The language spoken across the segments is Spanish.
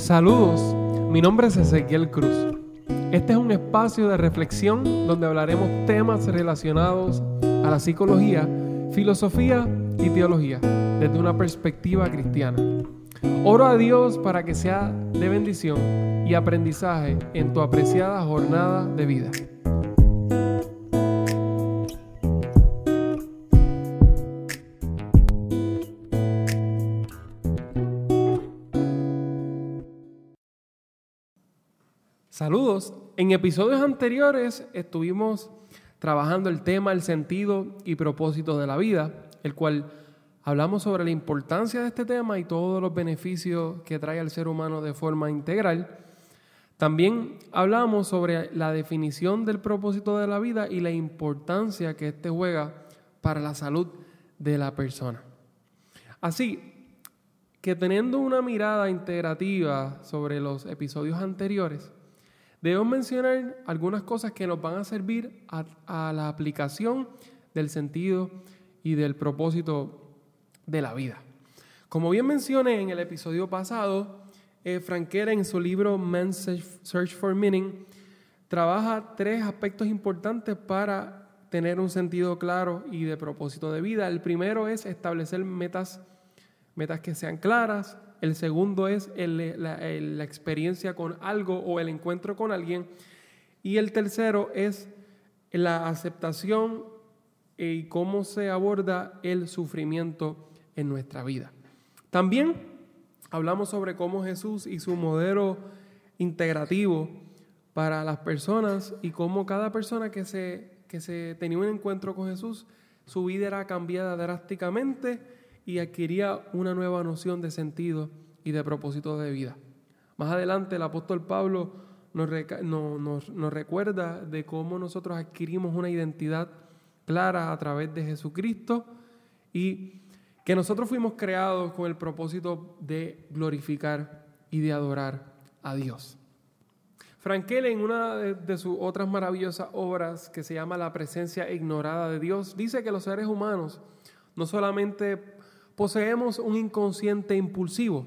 Saludos, mi nombre es Ezequiel Cruz. Este es un espacio de reflexión donde hablaremos temas relacionados a la psicología, filosofía y teología desde una perspectiva cristiana. Oro a Dios para que sea de bendición y aprendizaje en tu apreciada jornada de vida. Saludos. En episodios anteriores estuvimos trabajando el tema, el sentido y propósito de la vida, el cual hablamos sobre la importancia de este tema y todos los beneficios que trae al ser humano de forma integral. También hablamos sobre la definición del propósito de la vida y la importancia que éste juega para la salud de la persona. Así que teniendo una mirada integrativa sobre los episodios anteriores, Debo mencionar algunas cosas que nos van a servir a, la aplicación del sentido y del propósito de la vida. Como bien mencioné en el episodio pasado, eh, Frankera en su libro Man's Search for Meaning trabaja tres aspectos importantes para tener un sentido claro y de propósito de vida. El primero es establecer metas, metas que sean claras, el segundo es la, experiencia con algo o el encuentro con alguien. Y el tercero es la aceptación y cómo se aborda el sufrimiento en nuestra vida. También hablamos sobre cómo Jesús y su modelo integrativo para las personas y cómo cada persona que se, que se tenía un encuentro con Jesús, su vida era cambiada drásticamente y adquiría una nueva noción de sentido y de propósito de vida. Más adelante el apóstol Pablo nos, recuerda de cómo nosotros adquirimos una identidad clara a través de Jesucristo y que nosotros fuimos creados con el propósito de glorificar y de adorar a Dios. Frankel en una de sus otras maravillosas obras que se llama La presencia ignorada de Dios, dice que los seres humanos no solamente poseemos un inconsciente impulsivo,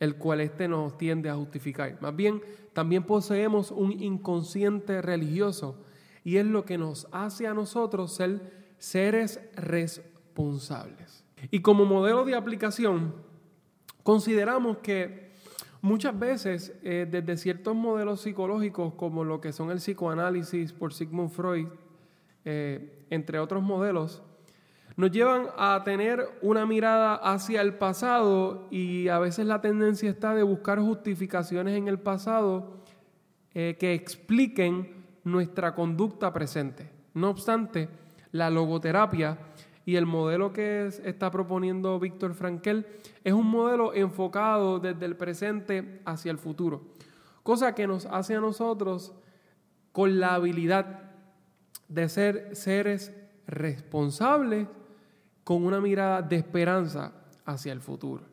el cual éste nos tiende a justificar. Más bien, también poseemos un inconsciente religioso y es lo que nos hace a nosotros ser seres responsables. Y como modelo de aplicación, consideramos que muchas veces eh, desde ciertos modelos psicológicos como lo que son el psicoanálisis por Sigmund Freud, eh, entre otros modelos, nos llevan a tener una mirada hacia el pasado y a veces la tendencia está de buscar justificaciones en el pasado eh, que expliquen nuestra conducta presente. No obstante, la logoterapia y el modelo que está proponiendo Víctor Frankel es un modelo enfocado desde el presente hacia el futuro, cosa que nos hace a nosotros con la habilidad de ser seres responsables con una mirada de esperanza hacia el futuro.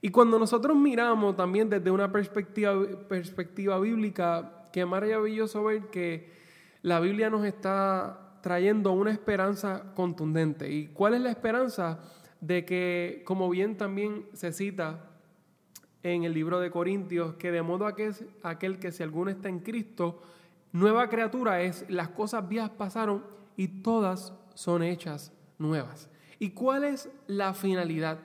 Y cuando nosotros miramos también desde una perspectiva, perspectiva bíblica, qué maravilloso ver que la Biblia nos está trayendo una esperanza contundente. ¿Y cuál es la esperanza? De que, como bien también se cita en el libro de Corintios, que de modo aquel, aquel que si alguno está en Cristo, nueva criatura es, las cosas viejas pasaron y todas son hechas nuevas. ¿Y cuál es la finalidad?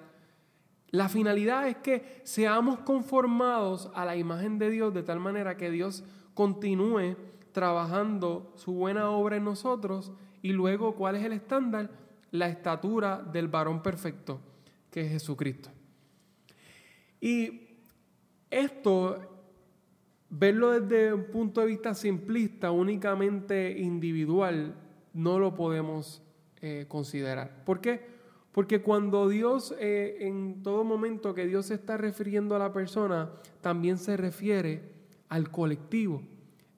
La finalidad es que seamos conformados a la imagen de Dios de tal manera que Dios continúe trabajando su buena obra en nosotros y luego cuál es el estándar? La estatura del varón perfecto, que es Jesucristo. Y esto, verlo desde un punto de vista simplista, únicamente individual, no lo podemos eh, considerar. ¿Por qué? Porque cuando Dios, eh, en todo momento que Dios se está refiriendo a la persona, también se refiere al colectivo,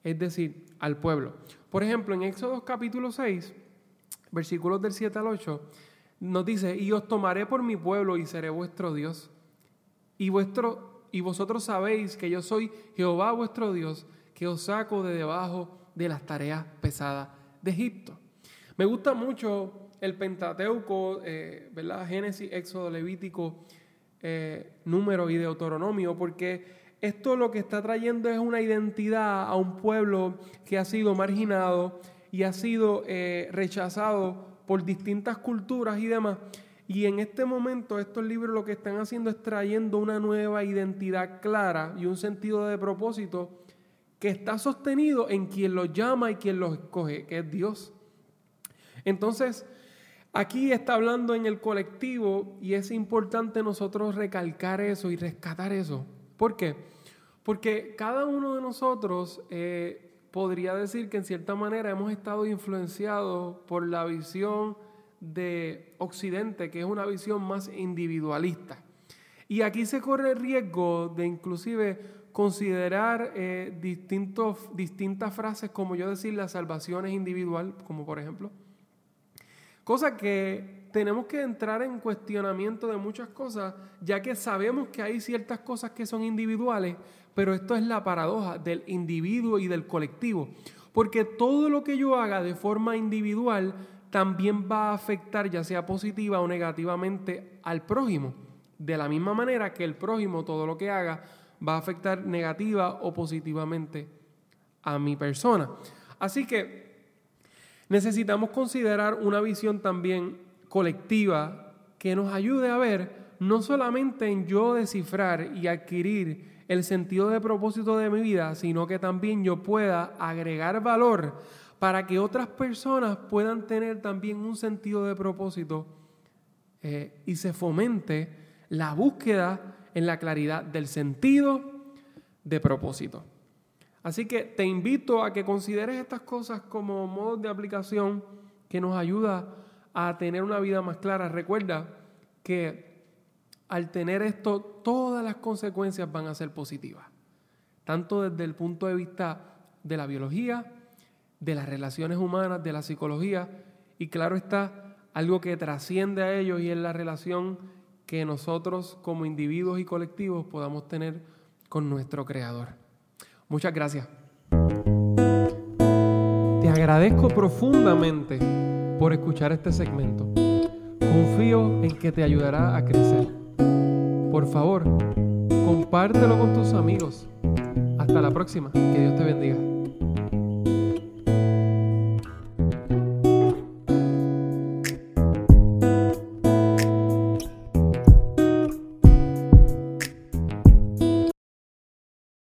es decir, al pueblo. Por ejemplo, en Éxodo capítulo 6, versículos del 7 al 8, nos dice, y os tomaré por mi pueblo y seré vuestro Dios. Y, vuestro, y vosotros sabéis que yo soy Jehová vuestro Dios, que os saco de debajo de las tareas pesadas de Egipto. Me gusta mucho el Pentateuco, eh, ¿verdad? Génesis, Éxodo, Levítico, eh, Número y Deuteronomio, porque esto lo que está trayendo es una identidad a un pueblo que ha sido marginado y ha sido eh, rechazado por distintas culturas y demás. Y en este momento estos libros lo que están haciendo es trayendo una nueva identidad clara y un sentido de propósito que está sostenido en quien los llama y quien los escoge, que es Dios. Entonces, aquí está hablando en el colectivo y es importante nosotros recalcar eso y rescatar eso. ¿Por qué? Porque cada uno de nosotros eh, podría decir que en cierta manera hemos estado influenciados por la visión de Occidente, que es una visión más individualista. Y aquí se corre el riesgo de inclusive considerar eh, distintos, distintas frases, como yo decir, la salvación es individual, como por ejemplo. Cosa que tenemos que entrar en cuestionamiento de muchas cosas, ya que sabemos que hay ciertas cosas que son individuales, pero esto es la paradoja del individuo y del colectivo. Porque todo lo que yo haga de forma individual también va a afectar, ya sea positiva o negativamente, al prójimo. De la misma manera que el prójimo, todo lo que haga, va a afectar negativa o positivamente a mi persona. Así que necesitamos considerar una visión también colectiva que nos ayude a ver no solamente en yo descifrar y adquirir el sentido de propósito de mi vida, sino que también yo pueda agregar valor para que otras personas puedan tener también un sentido de propósito eh, y se fomente la búsqueda en la claridad del sentido de propósito. Así que te invito a que consideres estas cosas como modos de aplicación que nos ayuda a tener una vida más clara. Recuerda que al tener esto, todas las consecuencias van a ser positivas, tanto desde el punto de vista de la biología, de las relaciones humanas, de la psicología, y claro está, algo que trasciende a ellos y es la relación que nosotros como individuos y colectivos podamos tener con nuestro Creador. Muchas gracias. Te agradezco profundamente por escuchar este segmento. Confío en que te ayudará a crecer. Por favor, compártelo con tus amigos. Hasta la próxima. Que Dios te bendiga.